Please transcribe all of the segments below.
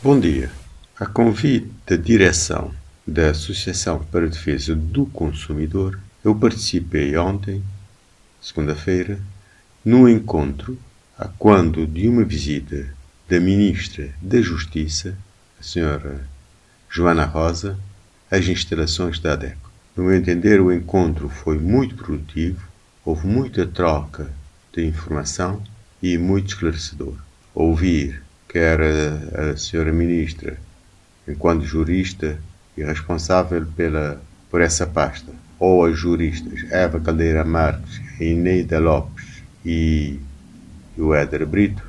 Bom dia. A convite da direção da Associação para a Defesa do Consumidor, eu participei ontem, segunda-feira, num encontro a quando de uma visita da Ministra da Justiça, a Senhora Joana Rosa, às instalações da ADECO. No meu entender, o encontro foi muito produtivo, houve muita troca de informação e muito esclarecedor. Ouvir quer a, a senhora ministra, enquanto jurista e responsável pela, por essa pasta, ou as juristas Eva Caldeira Marques, Ineida Lopes e o Éder Brito,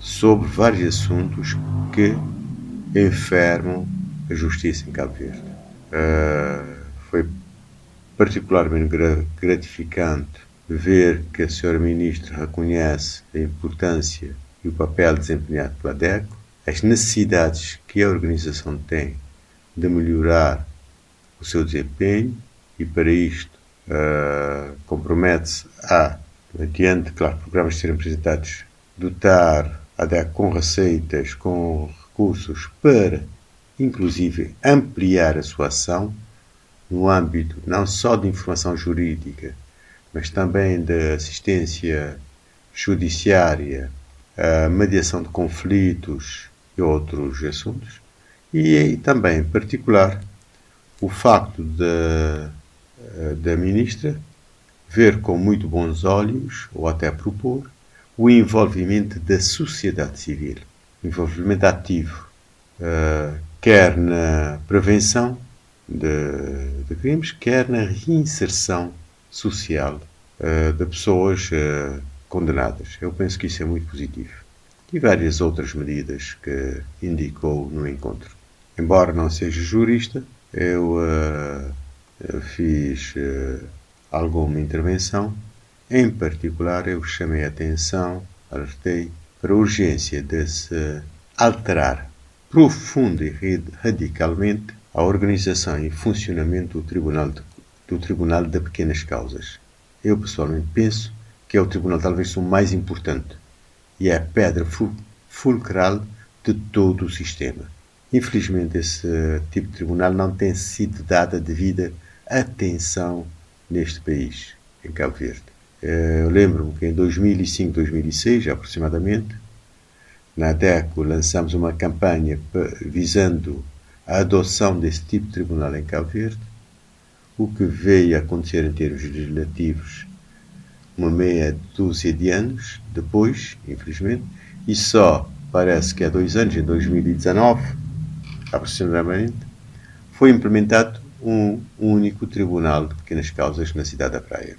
sobre vários assuntos que enfermam a justiça em Cabo Verde. Uh, foi particularmente gratificante ver que a senhora ministra reconhece a importância e o papel desempenhado pela DECO, as necessidades que a organização tem de melhorar o seu desempenho e para isto uh, compromete-se a, mediante, claro, programas serem apresentados, dotar a DECO com receitas, com recursos para, inclusive, ampliar a sua ação no âmbito não só de informação jurídica, mas também de assistência judiciária a mediação de conflitos e outros assuntos, e, também, em particular, o facto da, da ministra ver com muito bons olhos, ou até propor, o envolvimento da sociedade civil, envolvimento ativo, uh, quer na prevenção de, de, crimes, quer na reinserção social uh, de pessoas condenadas. Eu penso que isso é muito positivo. E várias outras medidas que indicou no encontro. Embora não seja jurista, eu uh, fiz uh, alguma intervenção. Em particular, eu chamei a atenção, alertei para a urgência de se alterar profunda e radicalmente a organização e funcionamento do Tribunal de, do Tribunal de Pequenas Causas. Eu pessoalmente penso que é o tribunal talvez o mais importante e é a pedra fulcral de todo o sistema. Infelizmente, esse tipo de tribunal não tem sido dada devida atenção neste país, em Cabo Verde. Eh, eu lembro-me que em 2005, 2006, aproximadamente, na DECO lançamos uma campanha visando a adoção desse tipo de tribunal em Cabo Verde. O que veio a acontecer em termos legislativos uma meia dúzia de anos depois, infelizmente, e só parece que há dois anos, em 2019, aproximadamente, foi implementado um único tribunal de pequenas causas na cidade da Praia.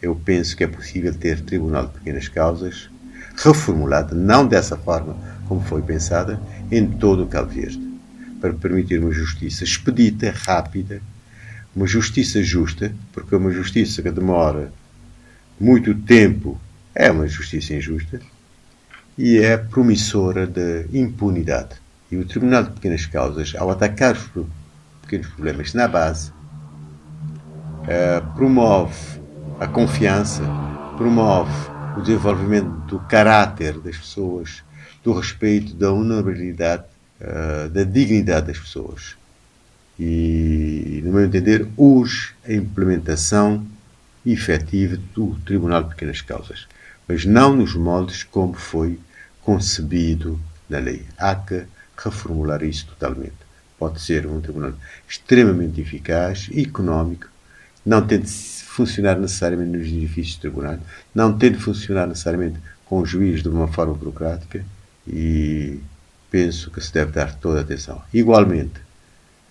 Eu penso que é possível ter tribunal de pequenas causas reformulado, não dessa forma como foi pensada, em todo o Cabo Verde, para permitir uma justiça expedita, rápida, uma justiça justa, porque uma justiça que demora muito tempo é uma justiça injusta e é promissora de impunidade. E o Tribunal de Pequenas Causas, ao atacar os pequenos problemas na base, eh, promove a confiança, promove o desenvolvimento do caráter das pessoas, do respeito, da honorabilidade, eh, da dignidade das pessoas. E, no meu entender, urge a implementação efetiva do Tribunal de Pequenas Causas, mas não nos moldes como foi concebido na lei. Há que reformular isso totalmente. Pode ser um tribunal extremamente eficaz, económico, não tem de funcionar necessariamente nos edifícios de tribunal, não tem de funcionar necessariamente com o juiz de uma forma burocrática e penso que se deve dar toda a atenção. Igualmente,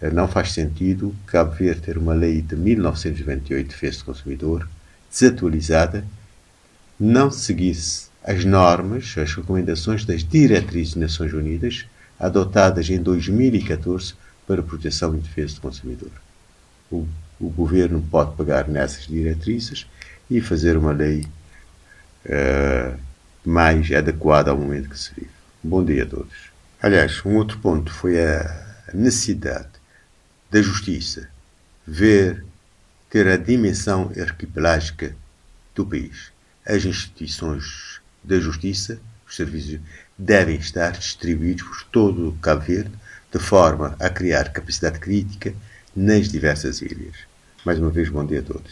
não faz sentido Cabo Verde ter uma lei de 1998 de defesa do consumidor desatualizada, não seguisse as normas, as recomendações das diretrizes das Nações Unidas adotadas em 2014 para proteção e defesa do consumidor. O, o governo pode pegar nessas diretrizes e fazer uma lei uh, mais adequada ao momento que se vive. Bom dia a todos. Aliás, um outro ponto foi a necessidade da justiça, ver ter a dimensão arquipelágica do país. As instituições da justiça, os serviços devem estar distribuídos por todo o Cabo Verde, de forma a criar capacidade crítica nas diversas ilhas. Mais uma vez, bom dia a todos.